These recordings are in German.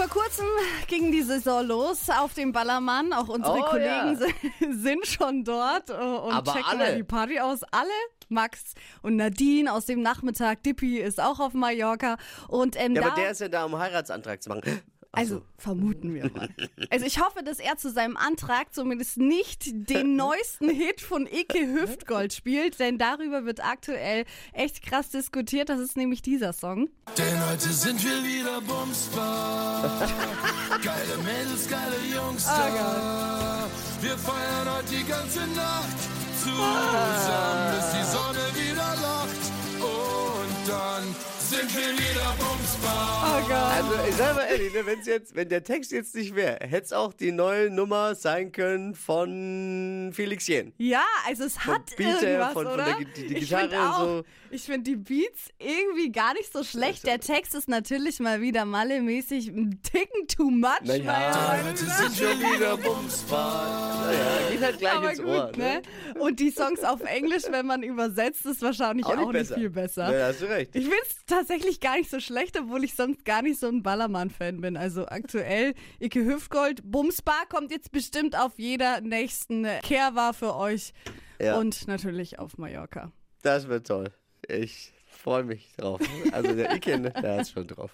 Vor kurzem ging die Saison los auf dem Ballermann. Auch unsere Oh, Kollegen ja. sind- schon dort äh, und Aber checken alle. die Party aus. Alle? Max und Nadine aus dem Nachmittag. Dippy ist auch auf Mallorca. Und ähm, Ja, aber der ist ja da, um Heiratsantrag zu machen. Also so. vermuten wir mal. Also ich hoffe, dass er zu seinem Antrag zumindest nicht den neuesten Hit von Ike Hüftgold spielt, denn darüber wird aktuell echt krass diskutiert. Das ist nämlich dieser Song. Denn heute sind wir wieder Bumsbar. geile Mädels, geile Jungs da. Wir feiern heute die ganze Nacht zusammen, bis die Sonne dann sind wir wieder Bumsbar. Oh Gott. Also, ich sag mal ehrlich, ne, wenn's jetzt, wenn der Text jetzt nicht wäre, hätte es auch die neue Nummer sein können von Felix Jen. Ja, also es Vom hat Beat her, irgendwas, von- von oder? der Gi- die- die ich Gitarre find und auch, so. Ich finde die Beats irgendwie gar nicht so schlecht. Der Text ist natürlich mal wieder Malle-mäßig ein Ticken too much. Naja, Heute sind wir wieder Bumsbar. Naja, geht halt gleich aber ins gut, Ohr. ne? Und die Songs auf Englisch, wenn man übersetzt, ist wahrscheinlich auch nicht, viel besser. Ja, hast du recht. Ich finde es tatsächlich gar nicht so schlecht, obwohl ich sonst gar nicht so ein Ballermann-Fan bin. Also aktuell, Ike Hüftgold, Bumsbar kommt jetzt bestimmt auf jeder nächsten Kehrbar für euch. Ja. Und natürlich auf Mallorca. Das wird toll. Ich freue mich drauf. Also der Iken, der ist schon drauf.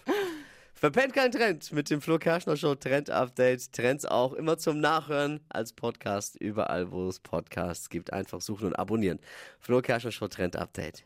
Verpennt kein Trend mit dem Flo Kerschner Show Trend Update. Trends auch immer zum Nachhören als Podcast überall, wo es Podcasts gibt. Einfach suchen und abonnieren. Flo Kerschner Show Trend Update.